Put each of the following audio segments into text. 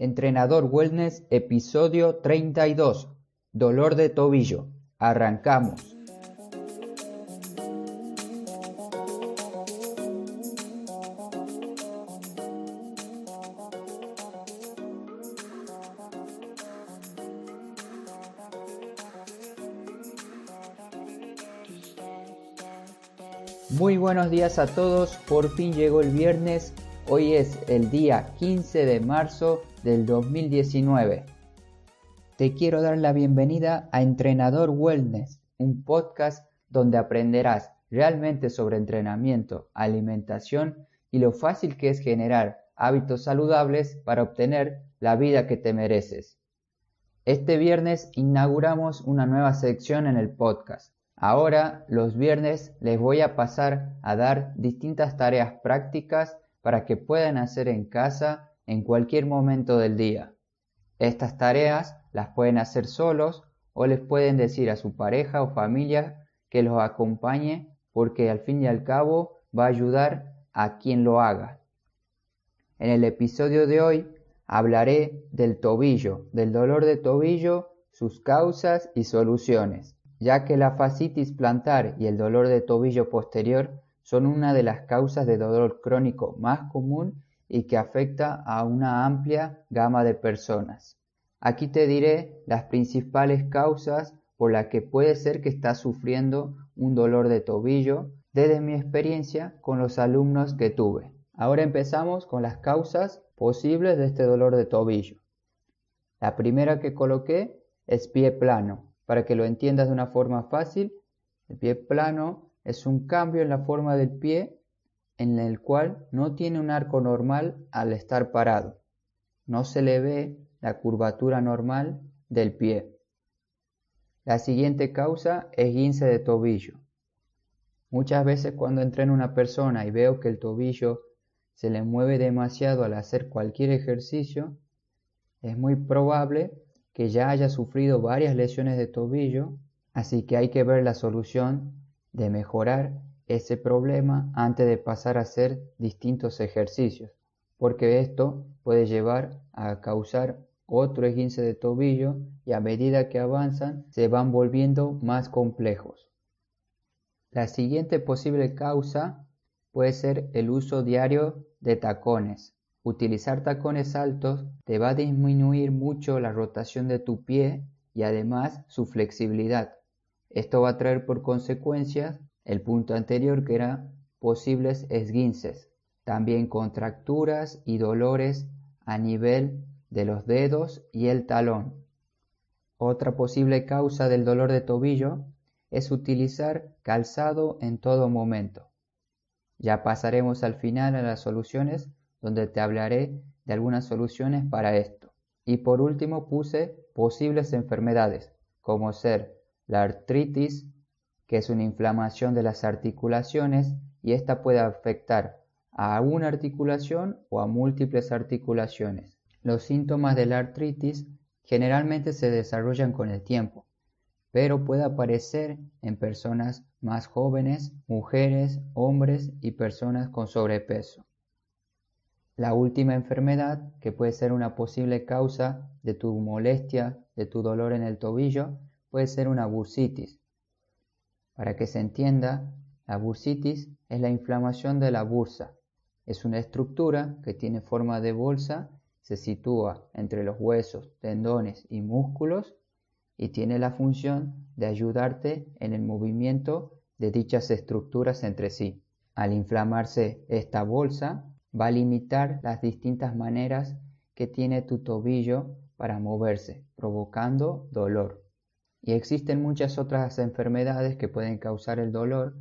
Entrenador Wellness, episodio 32. Dolor de tobillo. Arrancamos. Muy buenos días a todos, por fin llegó el viernes, hoy es el día 15 de marzo del 2019. Te quiero dar la bienvenida a Entrenador Wellness, un podcast donde aprenderás realmente sobre entrenamiento, alimentación y lo fácil que es generar hábitos saludables para obtener la vida que te mereces. Este viernes inauguramos una nueva sección en el podcast Ahora, los viernes, les voy a pasar a dar distintas tareas prácticas para que puedan hacer en casa en cualquier momento del día. Estas tareas las pueden hacer solos o les pueden decir a su pareja o familia que los acompañe porque al fin y al cabo va a ayudar a quien lo haga. En el episodio de hoy hablaré del tobillo, del dolor de tobillo, sus causas y soluciones ya que la fascitis plantar y el dolor de tobillo posterior son una de las causas de dolor crónico más común y que afecta a una amplia gama de personas. Aquí te diré las principales causas por las que puede ser que estás sufriendo un dolor de tobillo desde mi experiencia con los alumnos que tuve. Ahora empezamos con las causas posibles de este dolor de tobillo. La primera que coloqué es pie plano. Para que lo entiendas de una forma fácil, el pie plano es un cambio en la forma del pie en el cual no tiene un arco normal al estar parado. No se le ve la curvatura normal del pie. La siguiente causa es guince de tobillo. Muchas veces cuando entreno una persona y veo que el tobillo se le mueve demasiado al hacer cualquier ejercicio, es muy probable que ya haya sufrido varias lesiones de tobillo, así que hay que ver la solución de mejorar ese problema antes de pasar a hacer distintos ejercicios, porque esto puede llevar a causar otro esguince de tobillo y a medida que avanzan se van volviendo más complejos. La siguiente posible causa puede ser el uso diario de tacones. Utilizar tacones altos te va a disminuir mucho la rotación de tu pie y además su flexibilidad. Esto va a traer por consecuencia el punto anterior que era posibles esguinces, también contracturas y dolores a nivel de los dedos y el talón. Otra posible causa del dolor de tobillo es utilizar calzado en todo momento. Ya pasaremos al final a las soluciones donde te hablaré de algunas soluciones para esto. Y por último puse posibles enfermedades, como ser la artritis, que es una inflamación de las articulaciones y esta puede afectar a una articulación o a múltiples articulaciones. Los síntomas de la artritis generalmente se desarrollan con el tiempo, pero puede aparecer en personas más jóvenes, mujeres, hombres y personas con sobrepeso. La última enfermedad, que puede ser una posible causa de tu molestia, de tu dolor en el tobillo, puede ser una bursitis. Para que se entienda, la bursitis es la inflamación de la bursa. Es una estructura que tiene forma de bolsa, se sitúa entre los huesos, tendones y músculos y tiene la función de ayudarte en el movimiento de dichas estructuras entre sí. Al inflamarse esta bolsa, va a limitar las distintas maneras que tiene tu tobillo para moverse, provocando dolor. Y existen muchas otras enfermedades que pueden causar el dolor.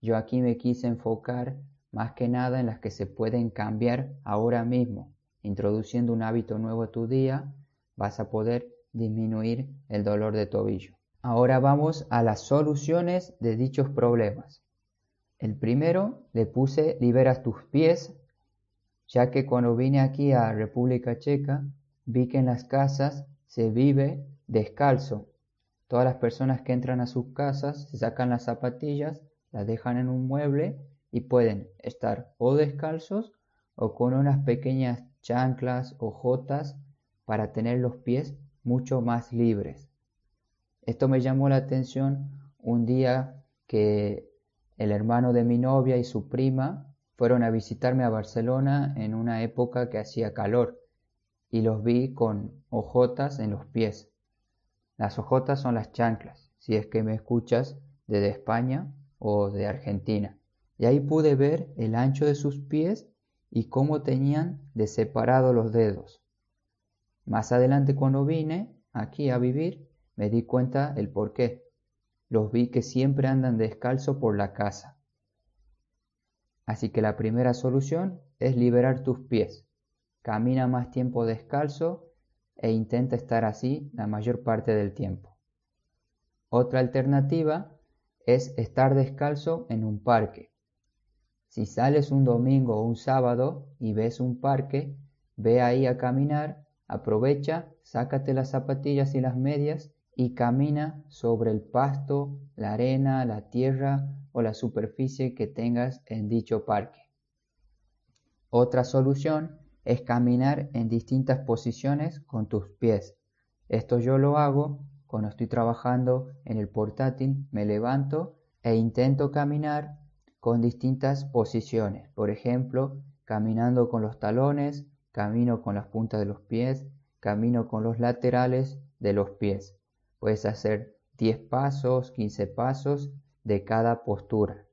Yo aquí me quise enfocar más que nada en las que se pueden cambiar ahora mismo. Introduciendo un hábito nuevo a tu día, vas a poder disminuir el dolor de tobillo. Ahora vamos a las soluciones de dichos problemas. El primero le puse liberas tus pies ya que cuando vine aquí a República Checa vi que en las casas se vive descalzo. Todas las personas que entran a sus casas se sacan las zapatillas, las dejan en un mueble y pueden estar o descalzos o con unas pequeñas chanclas o jotas para tener los pies mucho más libres. Esto me llamó la atención un día que el hermano de mi novia y su prima fueron a visitarme a Barcelona en una época que hacía calor y los vi con hojotas en los pies. Las hojotas son las chanclas, si es que me escuchas desde España o de Argentina. Y ahí pude ver el ancho de sus pies y cómo tenían de separado los dedos. Más adelante cuando vine aquí a vivir, me di cuenta el por qué. Los vi que siempre andan descalzo por la casa. Así que la primera solución es liberar tus pies. Camina más tiempo descalzo e intenta estar así la mayor parte del tiempo. Otra alternativa es estar descalzo en un parque. Si sales un domingo o un sábado y ves un parque, ve ahí a caminar, aprovecha, sácate las zapatillas y las medias y camina sobre el pasto, la arena, la tierra o la superficie que tengas en dicho parque. Otra solución es caminar en distintas posiciones con tus pies. Esto yo lo hago cuando estoy trabajando en el portátil, me levanto e intento caminar con distintas posiciones. Por ejemplo, caminando con los talones, camino con las puntas de los pies, camino con los laterales de los pies. Puedes hacer 10 pasos, 15 pasos de cada postura.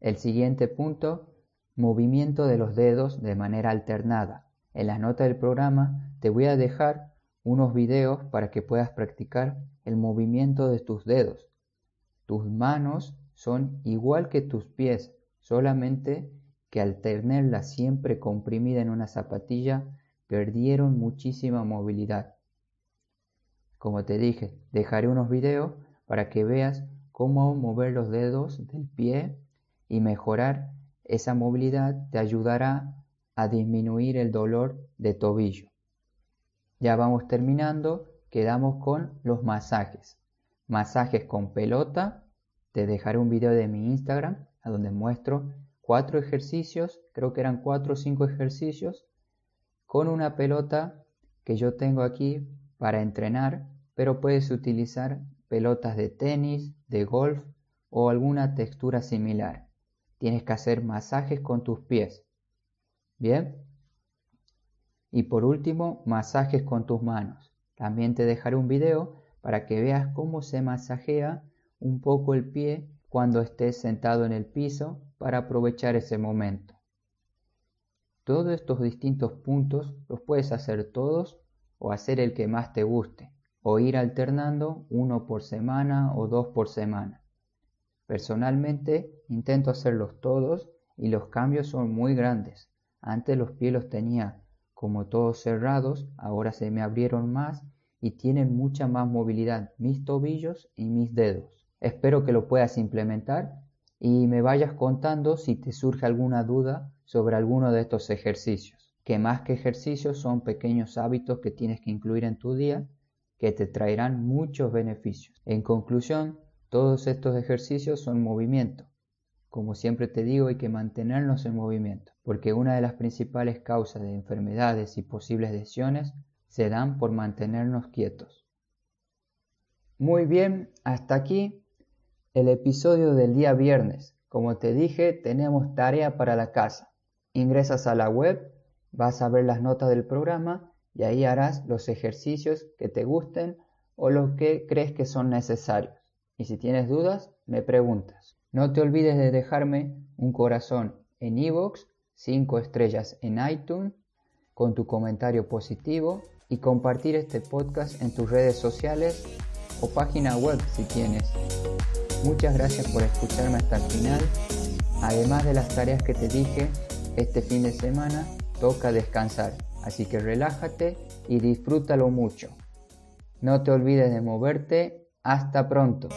El siguiente punto, movimiento de los dedos de manera alternada. En la nota del programa te voy a dejar unos videos para que puedas practicar el movimiento de tus dedos. Tus manos son igual que tus pies, solamente que al tenerla siempre comprimida en una zapatilla, perdieron muchísima movilidad. Como te dije, dejaré unos videos para que veas cómo mover los dedos del pie y mejorar esa movilidad te ayudará a disminuir el dolor de tobillo. Ya vamos terminando, quedamos con los masajes. Masajes con pelota, te dejaré un video de mi Instagram a donde muestro cuatro ejercicios, creo que eran cuatro o cinco ejercicios, con una pelota que yo tengo aquí para entrenar, pero puedes utilizar pelotas de tenis, de golf o alguna textura similar. Tienes que hacer masajes con tus pies. Bien, y por último, masajes con tus manos. También te dejaré un video para que veas cómo se masajea un poco el pie cuando estés sentado en el piso para aprovechar ese momento. Todos estos distintos puntos los puedes hacer todos o hacer el que más te guste o ir alternando uno por semana o dos por semana. Personalmente intento hacerlos todos y los cambios son muy grandes. Antes los pies los tenía como todos cerrados, ahora se me abrieron más y tienen mucha más movilidad mis tobillos y mis dedos. Espero que lo puedas implementar y me vayas contando si te surge alguna duda sobre alguno de estos ejercicios, que más que ejercicios son pequeños hábitos que tienes que incluir en tu día que te traerán muchos beneficios. En conclusión, todos estos ejercicios son movimiento como siempre te digo, hay que mantenernos en movimiento, porque una de las principales causas de enfermedades y posibles lesiones se dan por mantenernos quietos. Muy bien, hasta aquí el episodio del día viernes. Como te dije, tenemos tarea para la casa. Ingresas a la web, vas a ver las notas del programa y ahí harás los ejercicios que te gusten o los que crees que son necesarios. Y si tienes dudas, me preguntas. No te olvides de dejarme un corazón en iVoox, 5 estrellas en iTunes, con tu comentario positivo y compartir este podcast en tus redes sociales o página web si tienes. Muchas gracias por escucharme hasta el final. Además de las tareas que te dije, este fin de semana toca descansar, así que relájate y disfrútalo mucho. No te olvides de moverte. Hasta pronto.